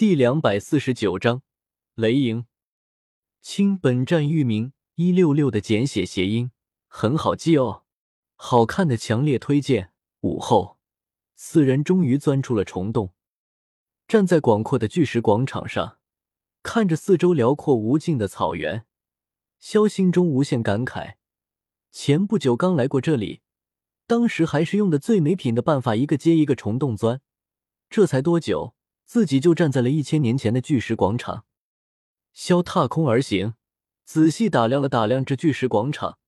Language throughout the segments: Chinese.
第两百四十九章雷营。清，本站域名一六六的简写谐音，很好记哦。好看的强烈推荐。午后，四人终于钻出了虫洞，站在广阔的巨石广场上，看着四周辽阔无尽的草原，肖心中无限感慨。前不久刚来过这里，当时还是用的最没品的办法，一个接一个虫洞钻。这才多久？自己就站在了一千年前的巨石广场，萧踏空而行，仔细打量了打量这巨石广场，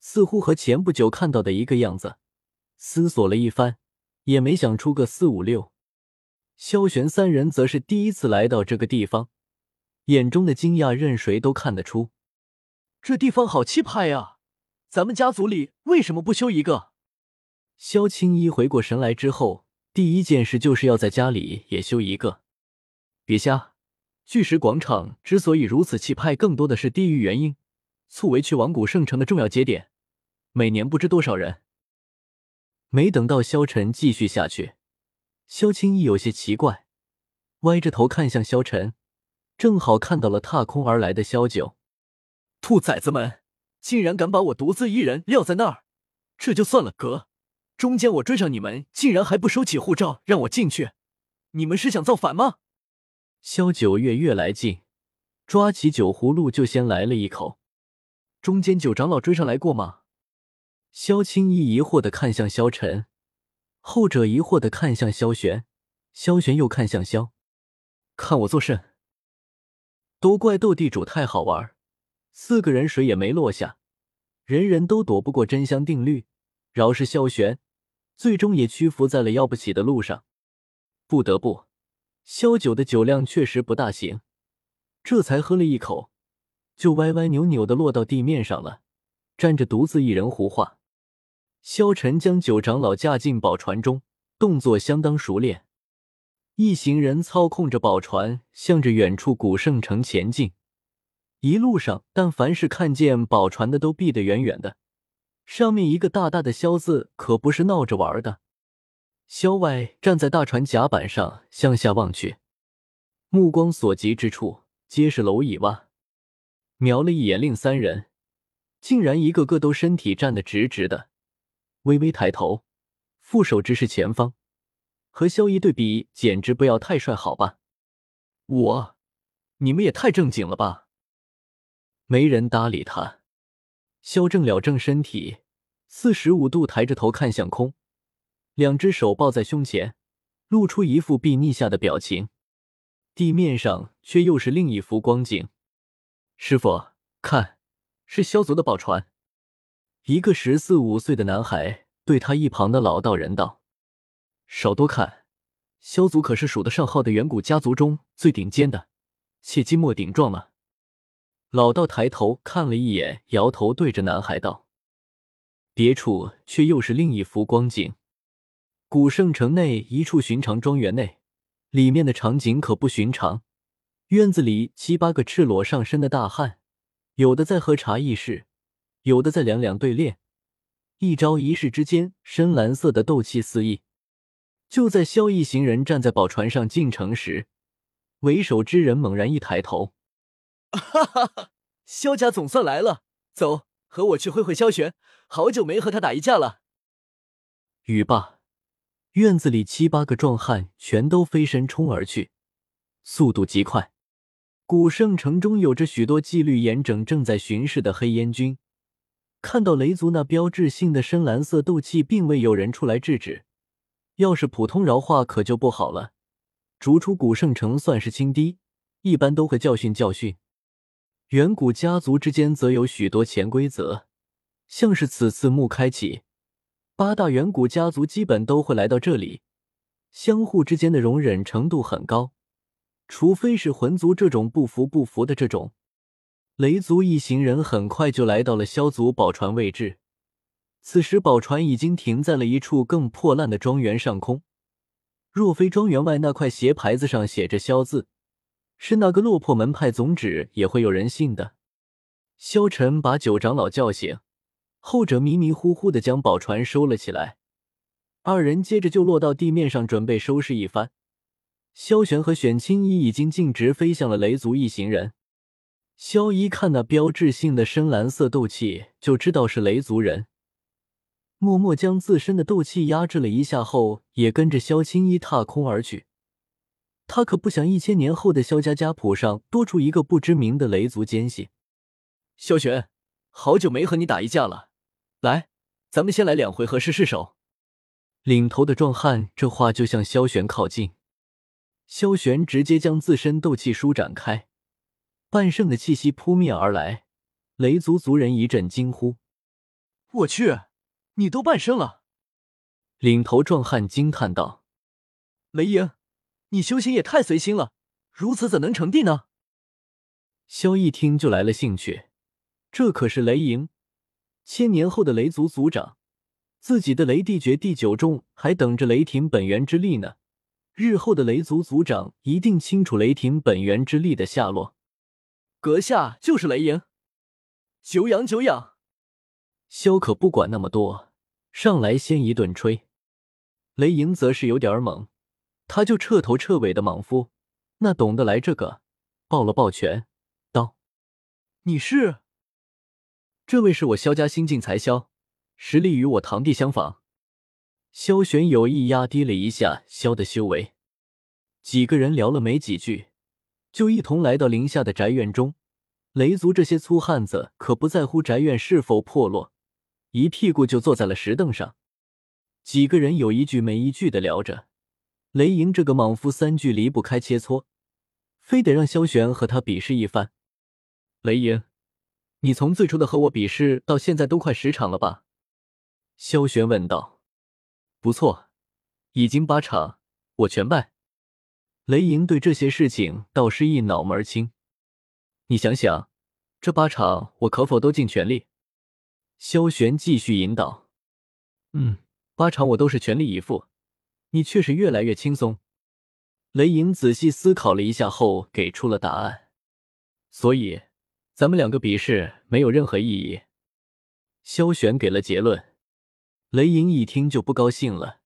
似乎和前不久看到的一个样子。思索了一番，也没想出个四五六。萧玄三人则是第一次来到这个地方，眼中的惊讶任谁都看得出。这地方好气派呀！咱们家族里为什么不修一个？萧青衣回过神来之后。第一件事就是要在家里也修一个。别瞎！巨石广场之所以如此气派，更多的是地域原因，促为去往古圣城的重要节点，每年不知多少人。没等到萧晨继续下去，萧青意有些奇怪，歪着头看向萧晨，正好看到了踏空而来的萧九。兔崽子们，竟然敢把我独自一人撂在那儿！这就算了，哥。中间我追上你们，竟然还不收起护照让我进去，你们是想造反吗？萧九月越来劲，抓起酒葫芦就先来了一口。中间九长老追上来过吗？萧青衣疑惑的看向萧晨，后者疑惑的看向萧玄，萧玄又看向萧，看我作甚？都怪斗地主太好玩，四个人谁也没落下，人人都躲不过真香定律。饶是萧玄。最终也屈服在了要不起的路上，不得不，萧九的酒量确实不大行，这才喝了一口，就歪歪扭扭的落到地面上了，沾着独自一人胡话。萧晨将九长老架进宝船中，动作相当熟练，一行人操控着宝船，向着远处古圣城前进。一路上，但凡是看见宝船的，都避得远远的。上面一个大大的“萧”字，可不是闹着玩的。萧外站在大船甲板上，向下望去，目光所及之处皆是蝼蚁蛙。瞄了一眼，另三人竟然一个个都身体站得直直的，微微抬头，负手直视前方。和萧一对比，简直不要太帅，好吧？我，你们也太正经了吧？没人搭理他。萧正了正身体，四十五度抬着头看向空，两只手抱在胸前，露出一副睥睨下的表情。地面上却又是另一幅光景。师傅，看，是萧族的宝船。一个十四五岁的男孩对他一旁的老道人道：“少多看，萧族可是数得上号的远古家族中最顶尖的，切记莫顶撞了。”老道抬头看了一眼，摇头对着男孩道：“别处却又是另一幅光景。古圣城内一处寻常庄园内，里面的场景可不寻常。院子里七八个赤裸上身的大汉，有的在喝茶议事，有的在两两对练。一招一式之间，深蓝色的斗气四溢。就在萧一行人站在宝船上进城时，为首之人猛然一抬头。”哈哈哈！萧家总算来了，走，和我去会会萧玄，好久没和他打一架了。语罢，院子里七八个壮汉全都飞身冲而去，速度极快。古圣城中有着许多纪律严整、正在巡视的黑烟军，看到雷族那标志性的深蓝色斗气，并未有人出来制止。要是普通饶话，可就不好了。逐出古圣城算是轻敌，一般都会教训教训。远古家族之间则有许多潜规则，像是此次墓开启，八大远古家族基本都会来到这里，相互之间的容忍程度很高，除非是魂族这种不服不服的这种。雷族一行人很快就来到了萧族宝船位置，此时宝船已经停在了一处更破烂的庄园上空，若非庄园外那块斜牌子上写着“萧”字。是那个落魄门派总旨，也会有人信的。萧晨把九长老叫醒，后者迷迷糊糊的将宝船收了起来。二人接着就落到地面上，准备收拾一番。萧玄和玄清一已经径直飞向了雷族一行人。萧一看那标志性的深蓝色斗气，就知道是雷族人。默默将自身的斗气压制了一下后，也跟着萧青衣踏空而去。他可不想一千年后的萧家家谱上多出一个不知名的雷族奸细。萧玄，好久没和你打一架了，来，咱们先来两回合试试手。领头的壮汉这话就向萧玄靠近，萧玄直接将自身斗气舒展开，半圣的气息扑面而来，雷族族人一阵惊呼：“我去，你都半圣了！”领头壮汉惊叹道：“雷影，你修行也太随心了，如此怎能成帝呢？”萧一听就来了兴趣，这可是雷营，千年后的雷族族长。自己的雷帝诀第九重还等着雷霆本源之力呢，日后的雷族族长一定清楚雷霆本源之力的下落。阁下就是雷营，久仰久仰。萧可不管那么多，上来先一顿吹。雷营则是有点懵，他就彻头彻尾的莽夫，那懂得来这个，抱了抱拳，道：“你是？这位是我萧家新晋才萧。”实力与我堂弟相仿，萧玄有意压低了一下萧的修为。几个人聊了没几句，就一同来到林下的宅院中。雷族这些粗汉子可不在乎宅院是否破落，一屁股就坐在了石凳上。几个人有一句没一句的聊着，雷莹这个莽夫三句离不开切磋，非得让萧玄和他比试一番。雷莹，你从最初的和我比试到现在都快十场了吧？萧玄问道：“不错，已经八场，我全败。”雷莹对这些事情倒是一脑门清。你想想，这八场我可否都尽全力？萧玄继续引导：“嗯，八场我都是全力以赴。你确实越来越轻松。”雷莹仔细思考了一下后，给出了答案。所以，咱们两个比试没有任何意义。萧玄给了结论。雷莹一听就不高兴了，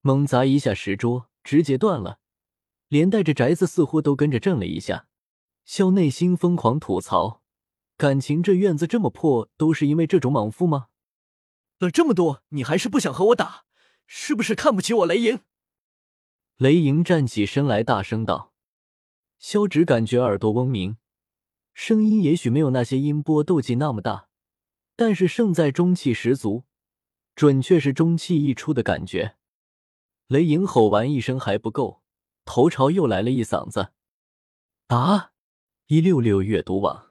猛砸一下石桌，直接断了，连带着宅子似乎都跟着震了一下。萧内心疯狂吐槽：感情这院子这么破，都是因为这种莽夫吗？了这么多，你还是不想和我打，是不是看不起我雷莹？雷莹站起身来，大声道：“萧直感觉耳朵嗡鸣，声音也许没有那些音波斗技那么大，但是胜在中气十足。”准确是中气一出的感觉。雷莹吼完一声还不够，头朝又来了一嗓子。啊！一六六阅读网。